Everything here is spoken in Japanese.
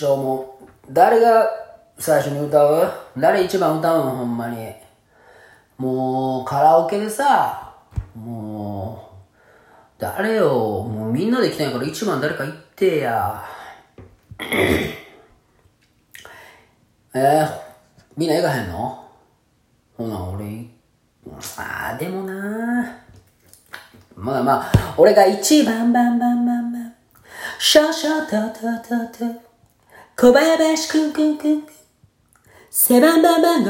ちょ、もう、誰が最初に歌う？誰一番歌うの？ほんまに。もう、カラオケでさ、もう、誰よ、もうみんなで行きたいから一番誰か行ってや。えー、みんな行かへんの？ほな、俺、あー、でもなまあまあ、俺が一番バンバンバンバン。シャシャタタタタ。小林くんくんくんくん。セバンバンバン